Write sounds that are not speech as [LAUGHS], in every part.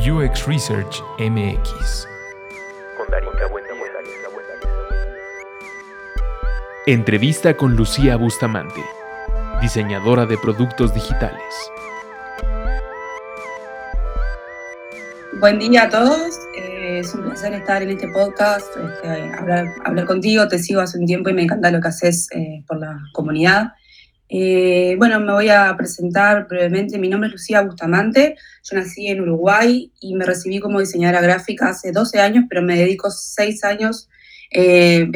UX Research MX. Entrevista con Lucía Bustamante, diseñadora de productos digitales. Buen día a todos, eh, es un placer estar en este podcast, este, hablar, contigo, te sigo hace un tiempo y me encanta lo que haces eh, por la comunidad. Eh, bueno, me voy a presentar brevemente. Mi nombre es Lucía Bustamante. Yo nací en Uruguay y me recibí como diseñadora gráfica hace 12 años, pero me dedico 6 años eh,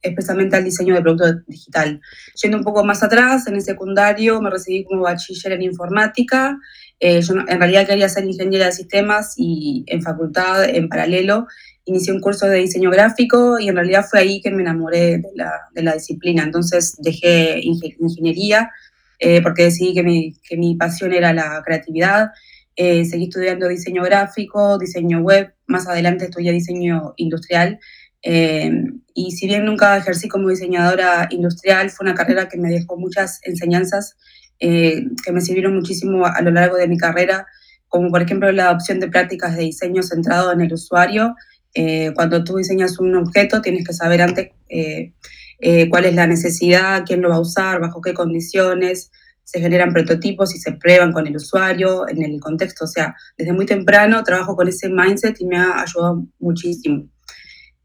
expresamente al diseño de producto digital. Yendo un poco más atrás, en el secundario me recibí como bachiller en informática. Eh, yo en realidad quería ser ingeniera de sistemas y en facultad, en paralelo, inicié un curso de diseño gráfico y en realidad fue ahí que me enamoré de la, de la disciplina. Entonces dejé ingeniería eh, porque decidí que mi, que mi, pasión era la creatividad. Eh, seguí estudiando diseño gráfico, diseño web, más adelante estudié diseño industrial. Eh, y si bien nunca ejercí como diseñadora industrial, fue una carrera que me dejó muchas enseñanzas que me sirvieron muchísimo a lo largo de mi carrera, como por ejemplo la adopción de prácticas de diseño centrado en el usuario, eh, cuando tú diseñas un objeto, tienes que saber antes eh, eh, cuál es la necesidad, quién lo va a usar, bajo qué condiciones, se generan prototipos y se prueban con el usuario en el contexto. O sea, desde muy temprano trabajo con ese mindset y me ha ayudado muchísimo.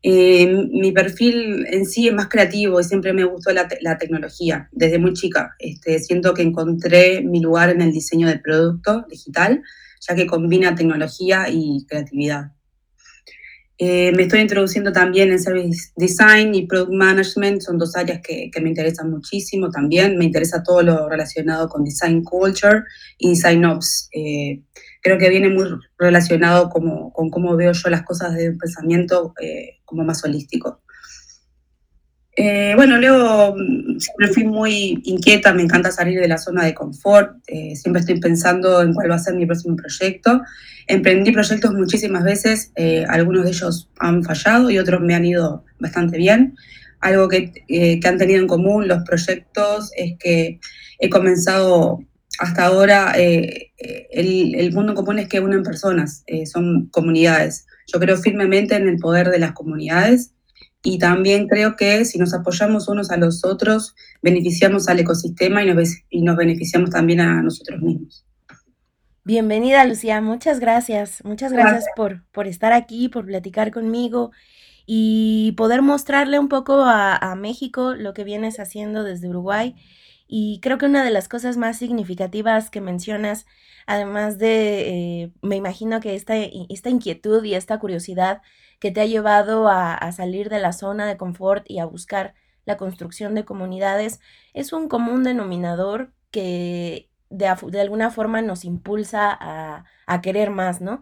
mi perfil en sí es más creativo y siempre me gustó la, la tecnología, desde muy chica. Este, siento que encontré mi lugar en el diseño de producto digital, ya que combina tecnología y creatividad. Eh, me estoy introduciendo también en Service Design y Product Management, son dos áreas que, que, me interesan muchísimo también. Me interesa todo lo relacionado con Design Culture y Design Ops. Eh, creo que viene muy relacionado como, con cómo veo yo las cosas desde un pensamiento eh, como más holístico. Eh, bueno, luego mm, siempre fui muy inquieta, me encanta salir de la zona de confort, eh, siempre estoy pensando en cuál va a ser mi próximo proyecto. Emprendí proyectos muchísimas veces, eh, algunos de ellos han fallado y otros me han ido bastante bien. Algo que, que han tenido en común los proyectos es que he comenzado hasta ahora, el, el, mundo común es que unen personas, son comunidades. Yo creo firmemente en el poder de las comunidades y también creo que si nos apoyamos unos a los otros, beneficiamos al ecosistema y nos, y nos beneficiamos también a nosotros mismos. Bienvenida, Lucía. Muchas gracias. Muchas gracias, Por, por estar aquí, por platicar conmigo y poder mostrarle un poco a, a, México lo que vienes haciendo desde Uruguay. Y creo que una de las cosas más significativas que mencionas, además de, eh, me imagino que esta, esta inquietud y esta curiosidad que te ha llevado a, salir de la zona de confort y a buscar la construcción de comunidades, es un común denominador que de, alguna forma nos impulsa a, querer más, ¿no?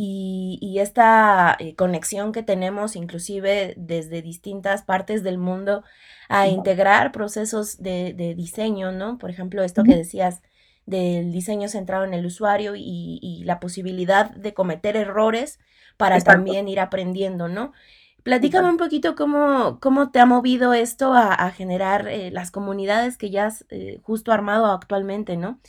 Y, esta eh, conexión que tenemos inclusive desde distintas partes del mundo a integrar procesos de, diseño, ¿no? Por ejemplo, esto que decías del diseño centrado en el usuario y la posibilidad de cometer errores para también ir aprendiendo, ¿no? Platícame un poquito cómo, cómo te ha movido esto a, generar eh, las comunidades que ya has eh, justo armado actualmente, ¿no?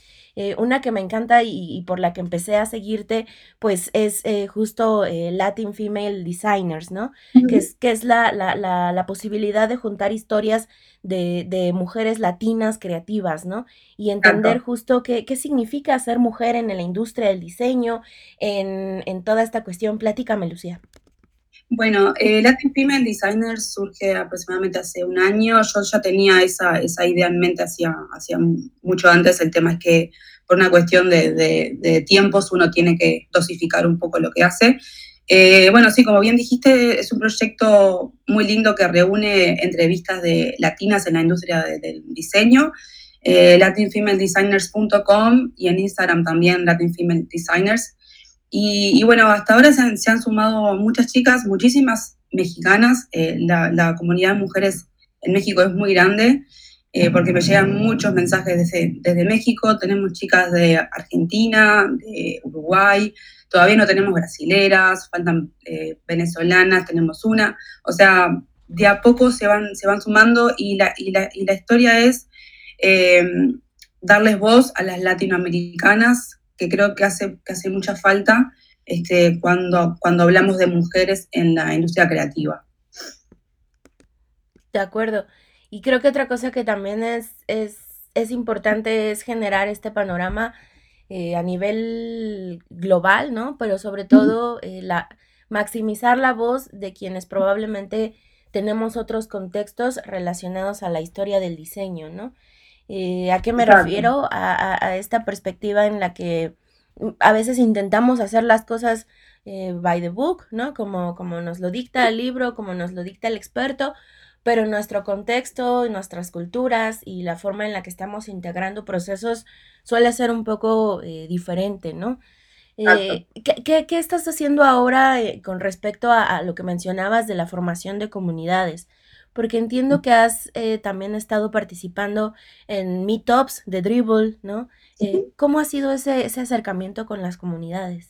Eh, una que me encanta y, por la que empecé a seguirte, pues es justo Latin Female Designers, ¿no? Que es, que es la, la, la, posibilidad de juntar historias de, de, mujeres latinas creativas, ¿no? Y entender justo qué, qué, significa ser mujer en la industria del diseño, en, en toda esta cuestión. Platícame, Lucía. Bueno, eh, Latin Female Designer surge aproximadamente hace un año. Yo ya tenía esa, esa idea en mente hacía, hacía mucho antes. El tema es que por una cuestión de, de, tiempos uno tiene que dosificar un poco lo que hace. Eh, bueno, sí, como bien dijiste, es un proyecto muy lindo que reúne entrevistas de latinas en la industria del diseño. Eh, latinfemaledesigners.com y en Instagram también Latin Female Designers. Y, bueno, hasta ahora se han, sumado muchas chicas, muchísimas mexicanas. Eh, la, comunidad de mujeres en México es muy grande eh, porque me llegan muchos mensajes desde, desde, México. Tenemos chicas de Argentina, de Uruguay. Todavía no tenemos brasileras, faltan eh, venezolanas, tenemos una. O sea, de a poco se van, se van sumando y la, y la, y la historia es darles voz a las latinoamericanas que creo que hace, que hace mucha falta. este, cuando, cuando hablamos de mujeres en la industria creativa. De acuerdo. Y creo que otra cosa que también es, es, es importante es generar este panorama eh, a nivel global, ¿no? Pero sobre todo eh, la, maximizar la voz de quienes probablemente tenemos otros contextos relacionados a la historia del diseño, ¿no? Eh, ¿A qué me refiero? A, esta perspectiva en la que mm, a veces intentamos hacer las cosas by the book, ¿no? Como, como nos lo dicta el libro, como nos lo dicta el experto, pero nuestro contexto, nuestras culturas y la forma en la que estamos integrando procesos suele ser un poco eh, diferente, ¿no? Eh, ¿qué, qué, estás haciendo ahora eh, con respecto a, lo que mencionabas de la formación de comunidades? Porque entiendo que has también estado participando en meetups de Dribble, ¿no? ¿Cómo ha sido ese, ese acercamiento con las comunidades?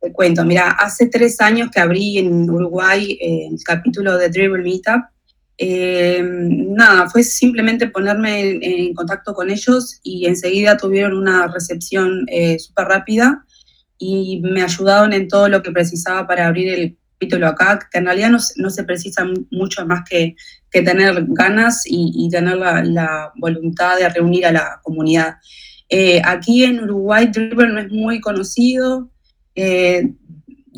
Te cuento, mira, hace tres años que abrí en Uruguay el capítulo de Dribble Meetup eh, nada, fue simplemente ponerme en, contacto con ellos y enseguida tuvieron una recepción eh, súper rápida y me ayudaron en todo lo que precisaba para abrir el capítulo acá, que en realidad no, se precisa mucho más que, que tener ganas y, tener la, voluntad de reunir a la comunidad. Eh, aquí en Uruguay Driver no es muy conocido,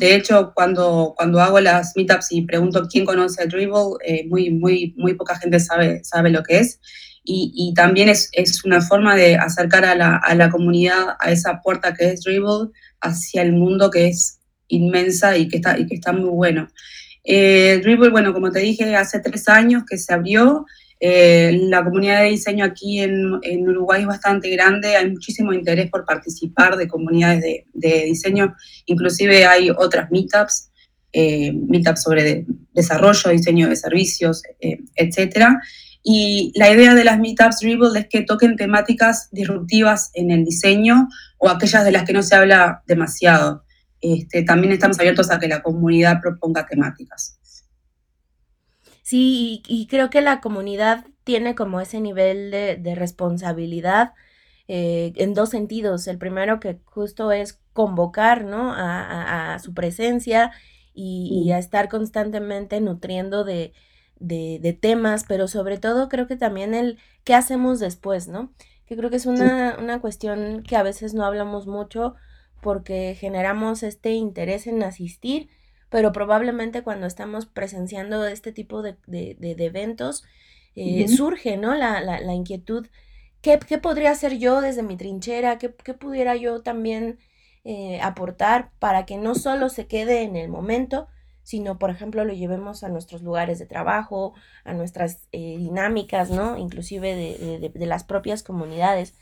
de hecho, cuando, cuando hago las meetups y pregunto quién conoce el Dribble, eh, muy, muy, muy poca gente sabe, sabe lo que es. Y, y también es, es, una forma de acercar a la, a la, comunidad a esa puerta que es Dribble hacia el mundo que es inmensa y que está, y que está muy bueno. Eh, Dribble, bueno, como te dije, hace tres años que se abrió. Eh, la comunidad de diseño aquí en, Uruguay es bastante grande, hay muchísimo interés por participar de comunidades de, diseño, inclusive hay otras meetups, eh, meetups sobre desarrollo, diseño de servicios, etc. Y la idea de las meetups Dribble es que toquen temáticas disruptivas en el diseño o aquellas de las que no se habla demasiado. Este, también estamos abiertos a que la comunidad proponga temáticas. Sí, y, creo que la comunidad tiene como ese nivel de, responsabilidad eh, en dos sentidos. El primero que justo es convocar, ¿no? A, su presencia y, a estar constantemente nutriendo de, temas, pero sobre todo creo que también el qué hacemos después, ¿no? Que creo que es una, una cuestión que a veces no hablamos mucho porque generamos este interés en asistir, pero probablemente cuando estamos presenciando este tipo de, eventos, eh, surge, ¿no? La, inquietud, ¿qué, podría hacer yo desde mi trinchera? ¿Qué, pudiera yo también eh, aportar para que no solo se quede en el momento, sino, por ejemplo, lo llevemos a nuestros lugares de trabajo, a nuestras eh, dinámicas, ¿no? Inclusive de, las propias comunidades.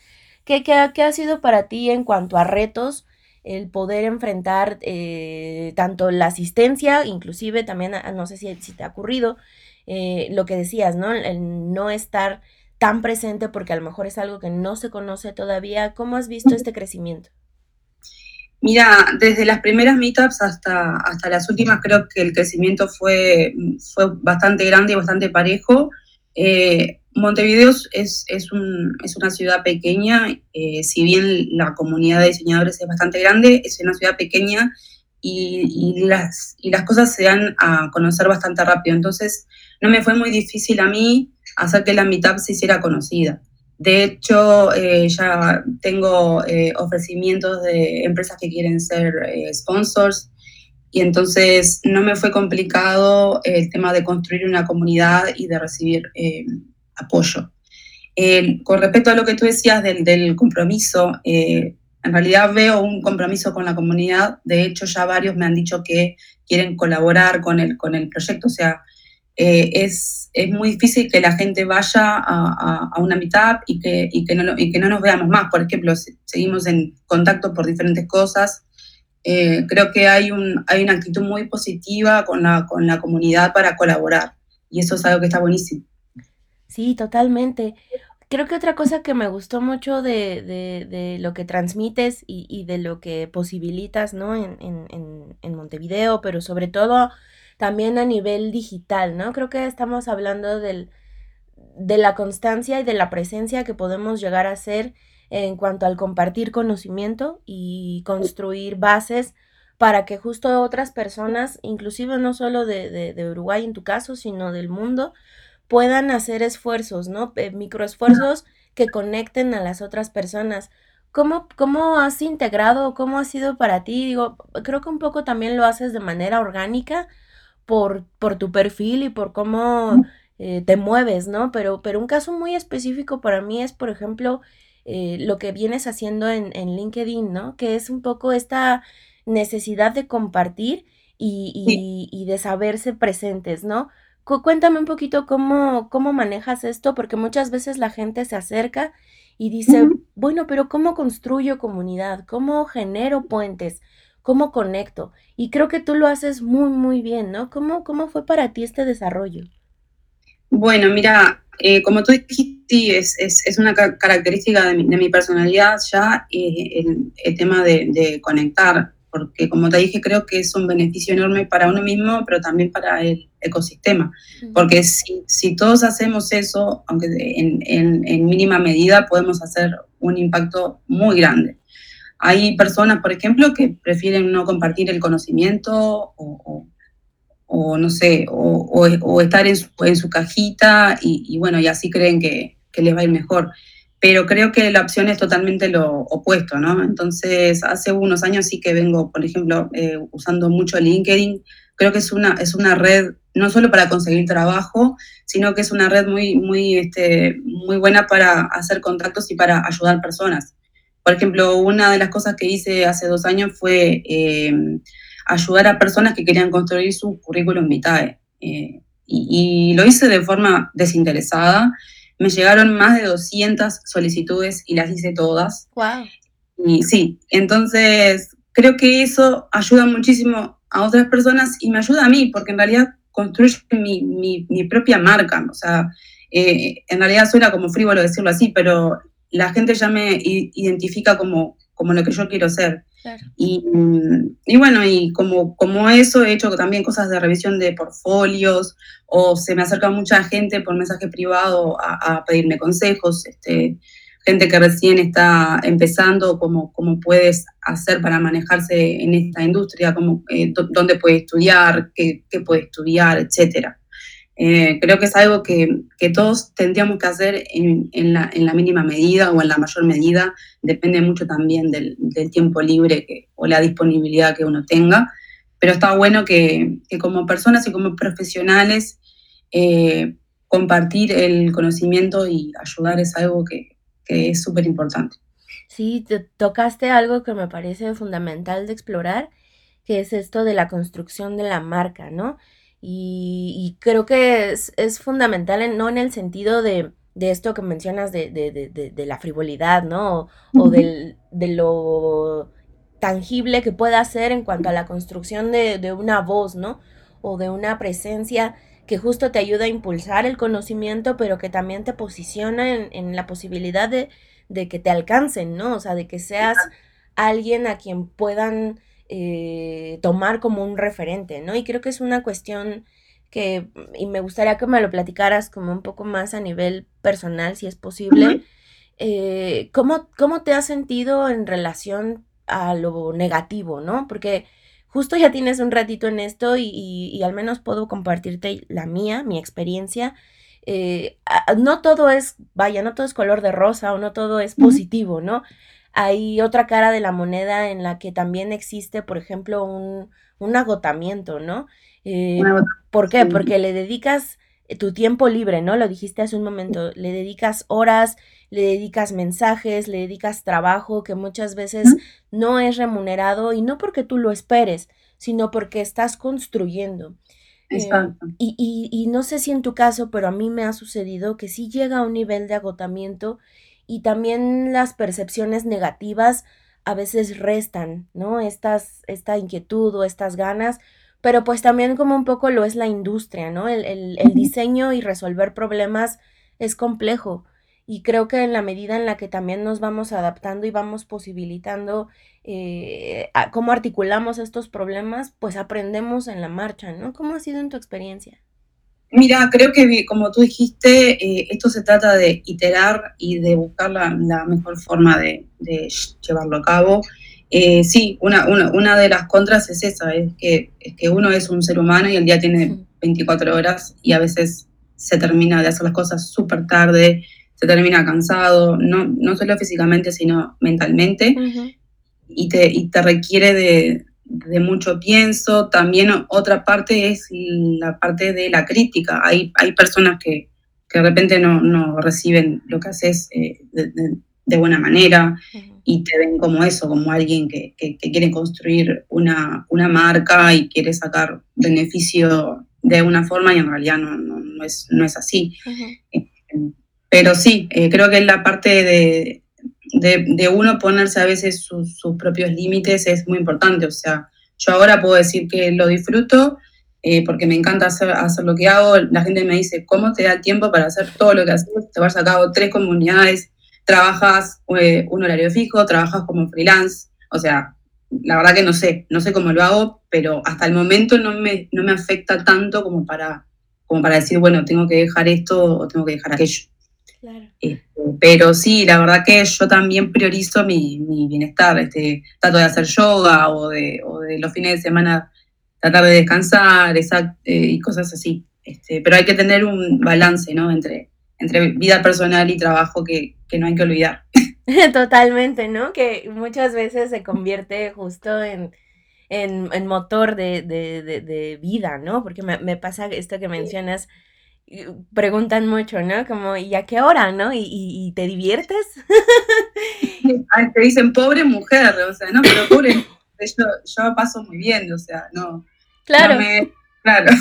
¿Qué, qué, ha sido para ti en cuanto a retos el poder enfrentar eh, tanto la asistencia, inclusive también, ah, no sé si, si te ha ocurrido, eh, lo que decías, ¿no? El no estar tan presente porque a lo mejor es algo que no se conoce todavía. ¿Cómo has visto este crecimiento? Mira, desde las primeras meetups hasta, hasta las últimas creo que el crecimiento fue, fue bastante grande y bastante parejo. Eh, Montevideo es, es, un, es, una ciudad pequeña, eh, si bien la comunidad de diseñadores es bastante grande, es una ciudad pequeña y, y, las, y las cosas se dan a conocer bastante rápido. Entonces, no me fue muy difícil a mí hacer que la Meetup se hiciera conocida. De hecho, eh, ya tengo eh, ofrecimientos de empresas que quieren ser sponsors y entonces no me fue complicado el tema de construir una comunidad y de recibir apoyo. con respecto a lo que tú decías del, compromiso, eh, en realidad veo un compromiso con la comunidad. De hecho, ya varios me han dicho que quieren colaborar con el, con el proyecto. O sea, eh, es, es, muy difícil que la gente vaya a, una meetup y que, y que, no, y que no nos veamos más. Por ejemplo, seguimos en contacto por diferentes cosas. Eh, creo que hay, un, hay una actitud muy positiva con la, con la comunidad para colaborar. Y eso es algo que está buenísimo. Sí, totalmente. Creo que otra cosa que me gustó mucho de, de, de lo que transmites y, y, de lo que posibilitas, ¿no? En, en, en, Montevideo, pero sobre todo también a nivel digital, ¿no? Creo que estamos hablando del, de la constancia y de la presencia que podemos llegar a hacer en cuanto al compartir conocimiento y construir bases para que justo otras personas, inclusive no solo de, de, Uruguay en tu caso, sino del mundo, puedan hacer esfuerzos, ¿no? microesfuerzos que conecten a las otras personas. ¿Cómo, ¿Cómo has integrado, cómo ha sido para ti? Digo, creo que un poco también lo haces de manera orgánica por, por tu perfil y por cómo eh, te mueves, ¿no? Pero, pero un caso muy específico para mí es, por ejemplo, eh, lo que vienes haciendo en, en, LinkedIn, ¿no? Que es un poco esta necesidad de compartir y, y, de saberse presentes, ¿no? Cuéntame un poquito cómo, cómo manejas esto, porque muchas veces la gente se acerca y dice, bueno, pero ¿cómo construyo comunidad? ¿Cómo genero puentes? ¿Cómo conecto? Y creo que tú lo haces muy, muy bien, ¿no? ¿Cómo, cómo fue para ti este desarrollo? Bueno, mira, eh, como tú dijiste, es, es, una característica de mi, personalidad ya eh, el, tema de, conectar, porque como te dije, creo que es un beneficio enorme para uno mismo, pero también para el ecosistema, porque si, si todos hacemos eso, aunque en, en, mínima medida, podemos hacer un impacto muy grande. Hay personas, por ejemplo, que prefieren no compartir el conocimiento o o no sé, o, estar en su, en su cajita y, bueno, y así creen que, les va a ir mejor. Pero creo que la opción es totalmente lo opuesto, ¿no? Entonces, hace unos años sí que vengo, por ejemplo, eh, usando mucho LinkedIn. Creo que es una, es una red no solo para conseguir trabajo, sino que es una red muy, muy, este, muy buena para hacer contactos y para ayudar personas. Por ejemplo, una de las cosas que hice hace dos años fue eh, ayudar a personas que querían construir su currículum vitae. Eh, y, lo hice de forma desinteresada. Me llegaron más de 200 solicitudes y las hice todas. Wow. Y sí, entonces creo que eso ayuda muchísimo a otras personas y me ayuda a mí, porque en realidad construye mi, mi, propia marca. O sea, eh, en realidad suena como frívolo decirlo así, pero la gente ya me identifica como, como lo que yo quiero ser. Y, y, bueno, y como, como eso he hecho también cosas de revisión de portfolios o se me acerca mucha gente por mensaje privado a, pedirme consejos, este, gente que recién está empezando, cómo, cómo puedes hacer para manejarse en esta industria, cómo, eh, dónde puede estudiar, qué, qué puede estudiar, etcétera. Eh, creo que es algo que, todos tendríamos que hacer en, la, mínima medida o en la mayor medida. Depende mucho también del, tiempo libre o la disponibilidad que uno tenga. Pero está bueno que, como personas y como profesionales eh, compartir el conocimiento y ayudar es algo que, que es súper importante. Sí, te tocaste algo que me parece fundamental de explorar, que es esto de la construcción de la marca, ¿no? Y, creo que es, fundamental, no en el sentido de, esto que mencionas de, la frivolidad, ¿no? O, de lo tangible que pueda ser en cuanto a la construcción de, una voz, ¿no? O de una presencia que justo te ayuda a impulsar el conocimiento, pero que también te posiciona en, en la posibilidad de, que te alcancen, ¿no? O sea, de que seas alguien a quien puedan eh, tomar como un referente, ¿no? Y creo que es una cuestión que, y me gustaría que me lo platicaras como un poco más a nivel personal, si es posible. Eh, ¿cómo, ¿Cómo te has sentido en relación a lo negativo, ¿no? Porque justo ya tienes un ratito en esto y, al menos puedo compartirte la mía, mi experiencia. Eh, no todo es, vaya, no todo es color de rosa o no todo es positivo, ¿no? Hay otra cara de la moneda en la que también existe, por ejemplo, un, un agotamiento, ¿no? Eh, ¿Por qué? Porque le dedicas eh, tu tiempo libre, ¿no? Lo dijiste hace un momento, le dedicas horas, le dedicas mensajes, le dedicas trabajo que muchas veces no es remunerado y no porque tú lo esperes, sino porque estás construyendo. Eh, y, y, y, no sé si en tu caso, pero a mí me ha sucedido que sí llega a un nivel de agotamiento y también las percepciones negativas a veces restan, ¿no? Estas, esta inquietud o estas ganas, pero pues también como un poco lo es la industria, ¿no? El, el, diseño y resolver problemas es complejo y creo que en la medida en la que también nos vamos adaptando y vamos posibilitando eh, cómo articulamos estos problemas, pues aprendemos en la marcha, ¿no? ¿Cómo ha sido en tu experiencia? Mira, creo que como tú dijiste, eh, esto se trata de iterar y de buscar la, mejor forma de, llevarlo a cabo. Eh, sí, una, una, una, de las contras es esa, es que, es que uno es un ser humano y el día tiene 24 horas y a veces se termina de hacer las cosas súper tarde, se termina cansado, no, no solo físicamente, sino mentalmente, y, te, y te requiere de, de mucho pienso. También otra parte es la parte de la crítica. Hay, hay personas que, que de repente no, no, reciben lo que haces eh, de, de, buena manera y te ven como eso, como alguien que, que, quiere construir una, una, marca y quiere sacar beneficio de una forma y en realidad no, no, es, no es así. Eh, pero sí, eh, creo que la parte de, de, uno ponerse a veces sus, propios límites es muy importante. O sea, yo ahora puedo decir que lo disfruto eh, porque me encanta hacer, lo que hago. La gente me dice, ¿cómo te da tiempo para hacer todo lo que haces? Te vas a cabo tres comunidades, trabajas eh, un horario fijo, trabajas como freelance. O sea, la verdad que no sé, no sé cómo lo hago, pero hasta el momento no me, no me afecta tanto como para, como para decir, bueno, tengo que dejar esto o tengo que dejar aquello. Este, pero sí, la verdad que yo también priorizo mi, bienestar. Este, trato de hacer yoga o de, los fines de semana tratar de descansar eh, y cosas así. Este, pero hay que tener un balance ¿no? entre, entre vida personal y trabajo que, no hay que olvidar. [LAUGHS] [LAUGHS] Totalmente, ¿no? Que muchas veces se convierte justo en, en, motor de, vida, ¿no? Porque me, me, pasa esto que mencionas preguntan mucho, ¿no? Como, ¿y a qué hora, no? ¿Y, te diviertes? [LAUGHS] te dicen, pobre mujer, o sea, no, pero pobre, yo, yo paso muy bien, o sea, no. Claro. claro.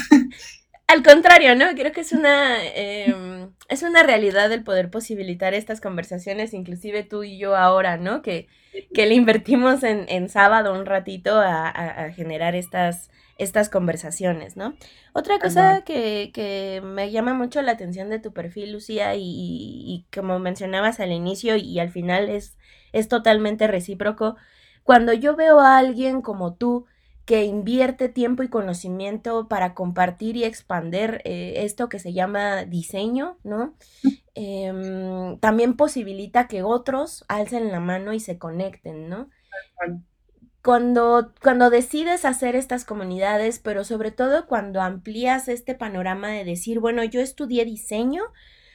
Al contrario, ¿no? Creo que es una, em, es una realidad el poder posibilitar estas conversaciones, inclusive tú y yo ahora, ¿no? Que, que le invertimos en, en sábado un ratito a, a generar estas, estas conversaciones, ¿no? Otra cosa que, me llama mucho la atención de tu perfil, Lucía, y, como mencionabas al inicio y al final es, es totalmente recíproco, cuando yo veo a alguien como tú, que invierte tiempo y conocimiento para compartir y expander eh, esto que se llama diseño, ¿no? Em, también posibilita que otros alcen la mano y se conecten, ¿no? Cuando, cuando decides hacer estas comunidades, pero sobre todo cuando amplías este panorama de decir, bueno, yo estudié diseño,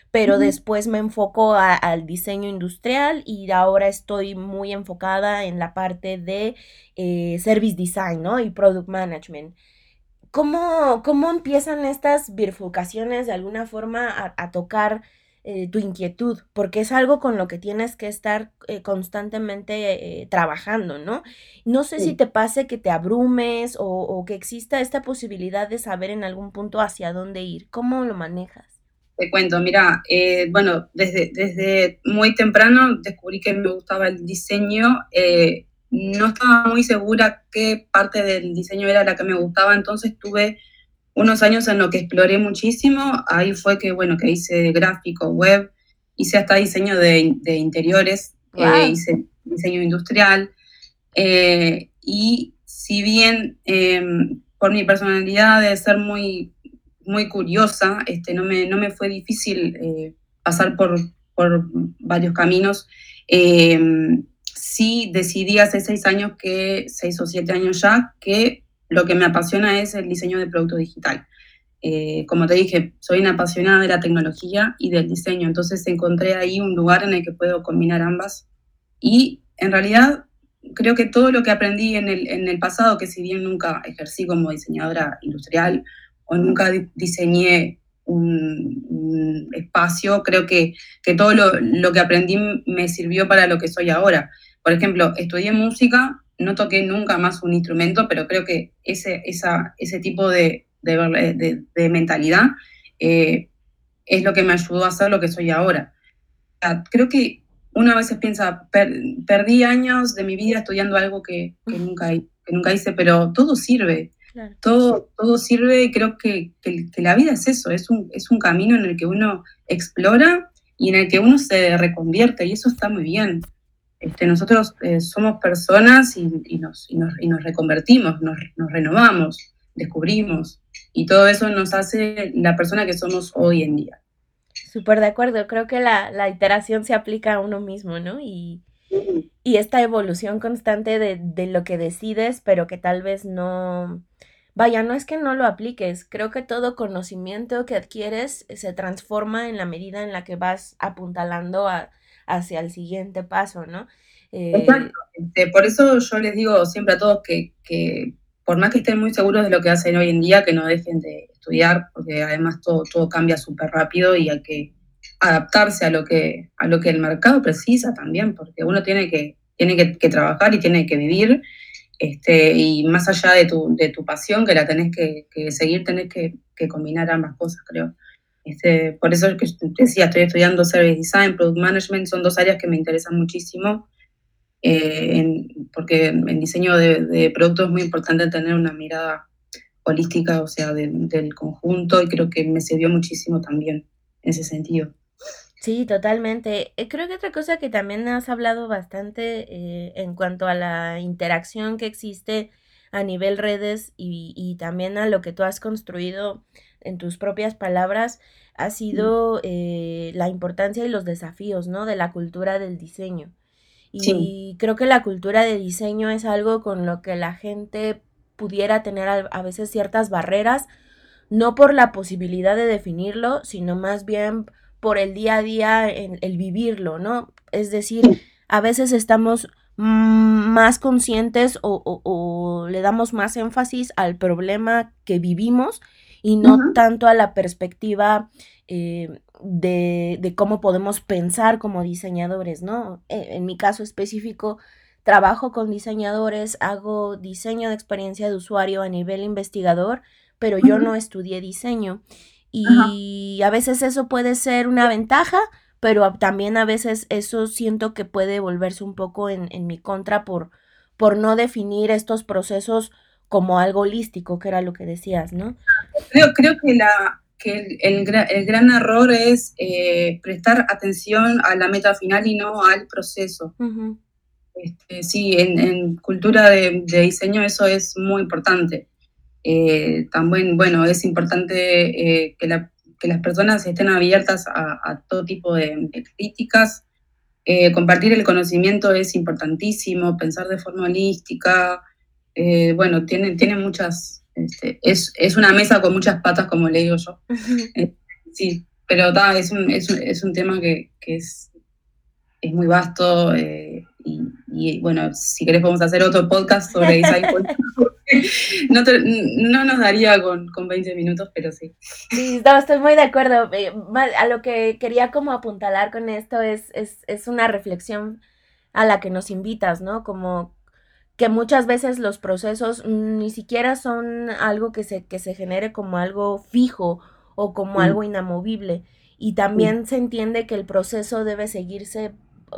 pero después me enfoco al diseño industrial y ahora estoy muy enfocada en la parte de eh, service design, ¿no? Y product management. ¿Cómo, cómo empiezan estas bifurcaciones de alguna forma a, a tocar eh, tu inquietud, porque es algo con lo que tienes que estar eh, constantemente eh, trabajando, ¿no? No sé si te pase que te abrumes o, que exista esta posibilidad de saber en algún punto hacia dónde ir. ¿Cómo lo manejas? Te cuento, mira, bueno, desde, desde muy temprano descubrí que me gustaba el diseño. no estaba muy segura qué parte del diseño era la que me gustaba, entonces tuve unos años en los que exploré muchísimo. Ahí fue que, bueno, que hice gráfico, web, hice hasta diseño de, interiores, eh, hice diseño industrial. Eh, y si bien em, por mi personalidad de ser muy, muy curiosa, este, no, me, no me fue difícil eh, pasar por, por varios caminos. Em, sí decidí hace seis años que, seis o siete años ya, que lo que me apasiona es el diseño de producto digital. Eh, como te dije, soy una apasionada de la tecnología y del diseño, entonces encontré ahí un lugar en el que puedo combinar ambas. Y en realidad creo que todo lo que aprendí en el, pasado, que si bien nunca ejercí como diseñadora industrial o nunca diseñé un, espacio, creo que, que todo lo, lo, que aprendí me sirvió para lo que soy ahora. Por ejemplo, estudié música no toqué nunca más un instrumento, pero creo que ese, esa, ese tipo de, de, mentalidad eh, es lo que me ayudó a ser lo que soy ahora. creo que una vez piensa, perdí años de mi vida estudiando algo que, nunca, que nunca hice, pero todo sirve. Todo, todo sirve y creo que, que, la vida es eso, es un, es un camino en el que uno explora y en el que uno se reconvierte y eso está muy bien. Este, nosotros eh, somos personas y, nos, reconvertimos, nos, renovamos, descubrimos, y todo eso nos hace la persona que somos hoy en día. Súper de acuerdo, creo que la, iteración se aplica a uno mismo, ¿no? Y, y esta evolución constante de, de lo que decides, pero que tal vez no, vaya, no es que no lo apliques, creo que todo conocimiento que adquieres se transforma en la medida en la que vas apuntalando hacia el siguiente paso, ¿no? Eh, este, por eso yo les digo siempre a todos que, que, por más que estén muy seguros de lo que hacen hoy en día, que no dejen de estudiar, porque además todo, todo cambia súper rápido y hay que adaptarse a lo que, a lo que el mercado precisa también, porque uno tiene que, tiene que, trabajar y tiene que vivir, este, y más allá de tu, de tu pasión, que la tenés que, seguir, tenés que, combinar ambas cosas, creo. Este, por eso es que decía, estoy estudiando Service Design, Product Management, son dos áreas que me interesan muchísimo, eh, porque en diseño de, de productos es muy importante tener una mirada holística, o sea, del conjunto, y creo que me sirvió muchísimo también en ese sentido. Sí, totalmente. Eh, creo que otra cosa que también has hablado bastante eh, en cuanto a la interacción que existe a nivel redes y, también a lo que tú has construido en tus propias palabras, ha sido eh, la importancia y los desafíos, ¿no? De la cultura del diseño. Y creo que la cultura de diseño es algo con lo que la gente pudiera tener a veces ciertas barreras, no por la posibilidad de definirlo, sino más bien por el día a día, en el vivirlo, ¿no? Es decir, a veces estamos más conscientes o, le damos más énfasis al problema que vivimos y no tanto a la perspectiva eh, de, cómo podemos pensar como diseñadores, ¿no? E, en mi caso específico, trabajo con diseñadores, hago diseño de experiencia de usuario a nivel investigador, pero yo no estudié diseño. Y a veces eso puede ser una ventaja, pero también a veces eso siento que puede volverse un poco en, mi contra por, por no definir estos procesos como algo holístico, que era lo que decías, ¿no? Creo, creo que, la, que el, gran error es eh, prestar atención a la meta final y no al proceso. Este, sí, en, cultura de, diseño eso es muy importante. Eh, también, bueno, es importante eh, que, las personas estén abiertas a, todo tipo de, críticas. Eh, compartir el conocimiento es importantísimo, pensar de forma holística. bueno, tiene, tiene muchas, este, es, una mesa con muchas patas, como le digo yo. sí, pero es, un, es, un, tema que, es, es muy vasto. Y, bueno, si querés podemos hacer otro podcast sobre [LAUGHS] design [LAUGHS] no, nos daría con, 20 minutos, pero sí. Sí, estoy muy de acuerdo. Eh, a lo que quería como apuntalar con esto es, es, una reflexión a la que nos invitas, ¿no? Como que muchas veces los procesos ni siquiera son algo que se, que se genere como algo fijo o como mm. algo inamovible. Y también se entiende que el proceso debe seguirse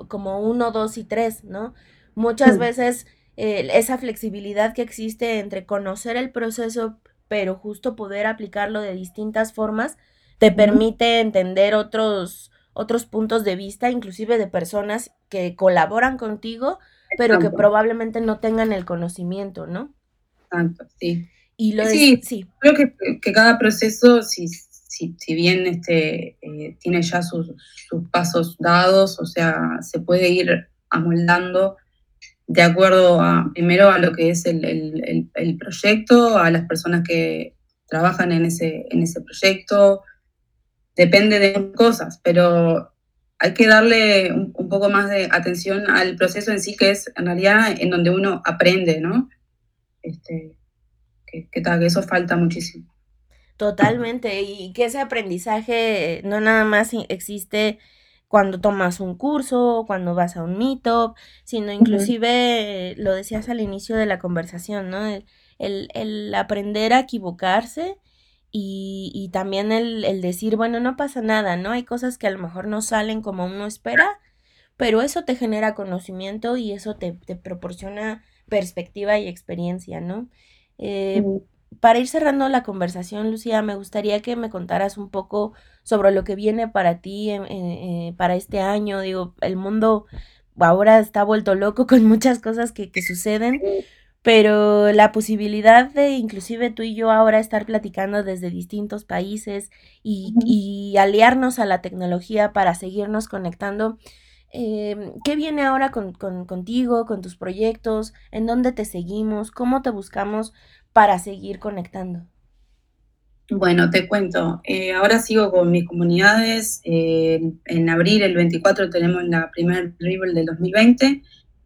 como uno, dos y tres, ¿no? Muchas veces esa flexibilidad que existe entre conocer el proceso, pero justo poder aplicarlo de distintas formas, te permite entender otros, otros puntos de vista, inclusive de personas que colaboran contigo, pero que probablemente no tengan el conocimiento, ¿no? Exacto, sí. Y lo sí, sí. creo que, cada proceso, si, si, si bien este, eh, tiene ya sus, sus, pasos dados, o sea, se puede ir amoldando de acuerdo a, primero a lo que es el, proyecto, a las personas que trabajan en ese, en ese proyecto, depende de cosas, pero hay que darle un, poco más de atención al proceso en sí, que es en realidad en donde uno aprende, ¿no? Este, que, que, que eso falta muchísimo. Totalmente, y que ese aprendizaje no nada más existe cuando tomas un curso, cuando vas a un meetup, sino inclusive, lo decías al inicio de la conversación, ¿no? El, aprender a equivocarse y, y también el, el, decir, bueno, no pasa nada, ¿no? Hay cosas que a lo mejor no salen como uno espera, pero eso te genera conocimiento y eso te, te proporciona perspectiva y experiencia, ¿no? Eh, para ir cerrando la conversación, Lucía, me gustaría que me contaras un poco sobre lo que viene para ti eh, para este año. Digo, el mundo ahora está vuelto loco [LAUGHS] con muchas cosas que, suceden, pero la posibilidad de inclusive tú y yo ahora estar platicando desde distintos países y, y aliarnos a la tecnología para seguirnos conectando Em, ¿Qué viene ahora con, contigo, con tus proyectos? ¿En dónde te seguimos? ¿Cómo te buscamos para seguir conectando? Bueno, te cuento. Eh, ahora sigo con mis comunidades. Eh, en abril, el 24, tenemos la primer River del 2020.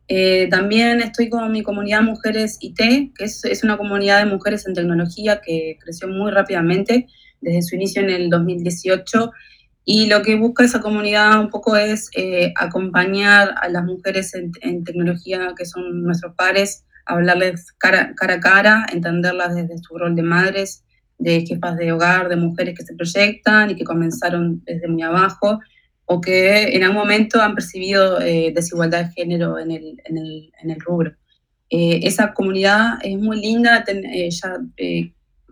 Eh, también estoy con mi comunidad Mujeres IT, que es, es, una comunidad de mujeres en tecnología que creció muy rápidamente desde su inicio en el 2018 y lo que busca esa comunidad un poco es eh, acompañar a las mujeres en, tecnología que son nuestros pares, hablarles cara, cara a cara, entenderlas desde su rol de madres, de jefas de hogar, de mujeres que se proyectan y que comenzaron desde muy abajo o que en algún momento han percibido eh, desigualdad de género en el, en el, en el rubro. Eh, esa comunidad es muy linda, ya,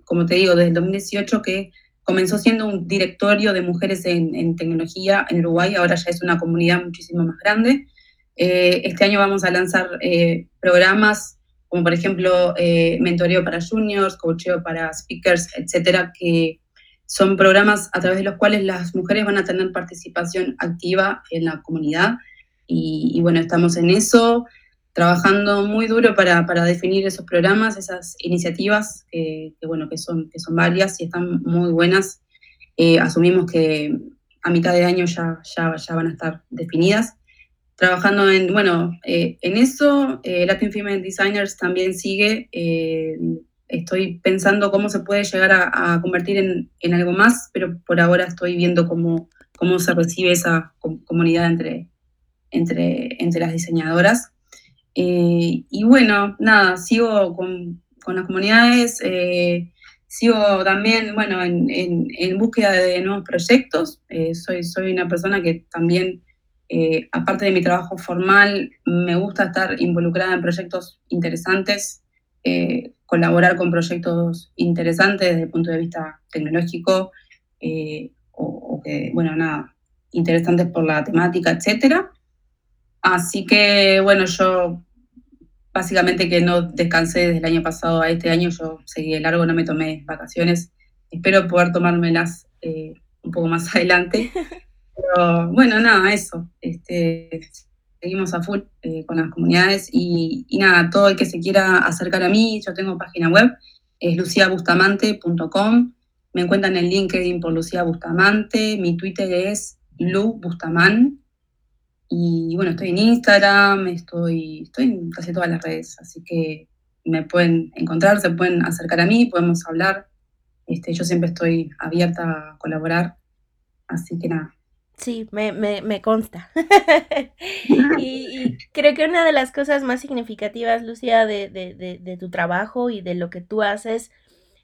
como te digo, desde el 2018 que comenzó siendo un directorio de mujeres en, tecnología en Uruguay, ahora ya es una comunidad muchísimo más grande. Eh, este año vamos a lanzar eh, programas como por ejemplo eh, mentoreo para juniors, coacheo para speakers, etcétera, que son programas a través de los cuales las mujeres van a tener participación activa en la comunidad. Y, y bueno, estamos en eso trabajando muy duro para, para definir esos programas, esas iniciativas, que, bueno, que son, que son varias y están muy buenas. Eh, asumimos que a mitad de año ya, ya, ya van a estar definidas. Trabajando en, bueno, eh, en eso, eh, Latin Female Designers también sigue. estoy pensando cómo se puede llegar a, convertir en, en, algo más, pero por ahora estoy viendo cómo, cómo se recibe esa comunidad entre, entre, entre las diseñadoras. Eh, y bueno, nada, sigo con, las comunidades, eh, sigo también, bueno, en, en, búsqueda de nuevos proyectos. Eh, soy, soy una persona que también, aparte de mi trabajo formal, me gusta estar involucrada en proyectos interesantes, colaborar con proyectos interesantes desde el punto de vista tecnológico, o, o, que, bueno, nada, interesantes por la temática, etcétera. Así que, bueno, yo básicamente que no descansé desde el año pasado a este año, yo seguí de largo, no me tomé vacaciones. Espero poder tomármelas eh, un poco más [LAUGHS] adelante. Pero bueno, nada, eso. Este, seguimos a full eh, con las comunidades y, nada, todo el que se quiera acercar a mí, yo tengo página web, es luciabustamante.com. Me encuentran en LinkedIn por Lucía Bustamante. Mi Twitter es Lu Bustamán. Y bueno, estoy en Instagram, estoy, estoy en casi todas las redes, así que me pueden encontrar, se pueden acercar a mí, podemos hablar. Este, yo siempre estoy abierta a colaborar, así que nada. Sí, me, me, me consta. [LAUGHS] y, creo que una de las cosas más significativas, Lucía, de, de, de, tu trabajo y de lo que tú haces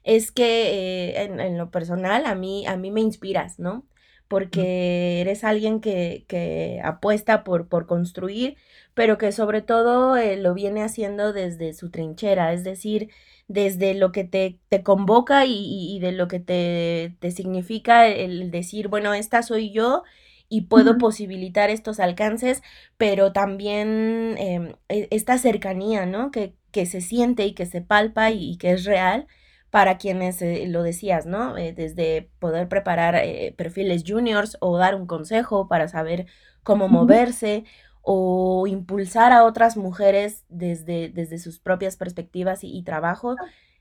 es que eh, en, en, lo personal a mí, a mí me inspiras, ¿no? porque eres alguien que, apuesta por, por, construir, pero que sobre todo eh, lo viene haciendo desde su trinchera, es decir, desde lo que te, te convoca y, de lo que te, te, significa el decir, bueno, esta soy yo y puedo posibilitar estos alcances, pero también em, e, esta cercanía, ¿no? Que, que se siente y que se palpa y que es real para quienes eh, lo decías, ¿no? Eh, desde poder preparar eh, perfiles juniors o dar un consejo para saber cómo moverse o impulsar a otras mujeres desde, desde sus propias perspectivas y, trabajo,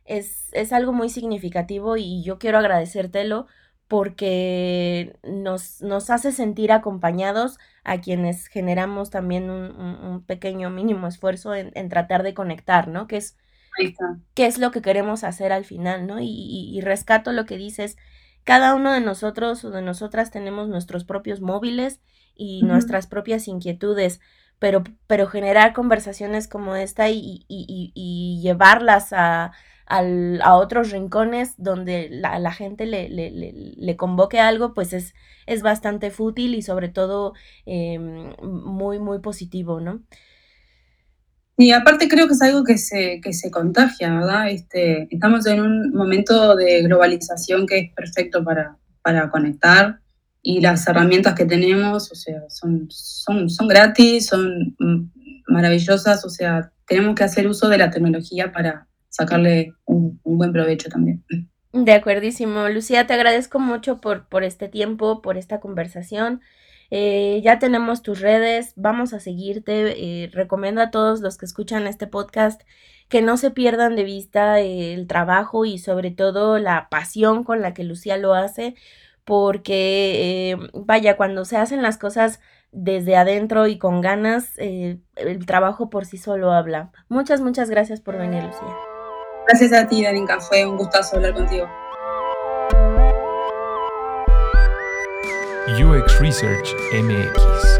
es, es, algo muy significativo y yo quiero agradecértelo porque nos, nos hace sentir acompañados a quienes generamos también un, pequeño mínimo esfuerzo en, en, tratar de conectar, ¿no? Que es qué es lo que queremos hacer al final, ¿no? Y, rescato lo que dices, cada uno de nosotros o de nosotras tenemos nuestros propios móviles y nuestras propias inquietudes, pero, pero generar conversaciones como esta y, y llevarlas a, a, otros rincones donde la, la gente le, le, le, convoque algo, pues es, es bastante fútil y sobre todo em, muy, muy positivo, ¿no? Y aparte creo que es algo que se, que se contagia, ¿verdad? Este, estamos en un momento de globalización que es perfecto para, para conectar y las herramientas que tenemos, o sea, son, son, son gratis, son maravillosas, o sea, tenemos que hacer uso de la tecnología para sacarle un, buen provecho también. De acuerdísimo. Lucía, te agradezco mucho por, por este tiempo, por esta conversación. Eh, ya tenemos tus redes, vamos a seguirte. Eh, recomiendo a todos los que escuchan este podcast que no se pierdan de vista el trabajo y sobre todo la pasión con la que Lucía lo hace, porque eh, vaya, cuando se hacen las cosas desde adentro y con ganas, el trabajo por sí solo habla. Muchas, muchas gracias por venir, Lucía. Gracias a ti, Darinka, fue un gustazo hablar contigo. UX Research MX.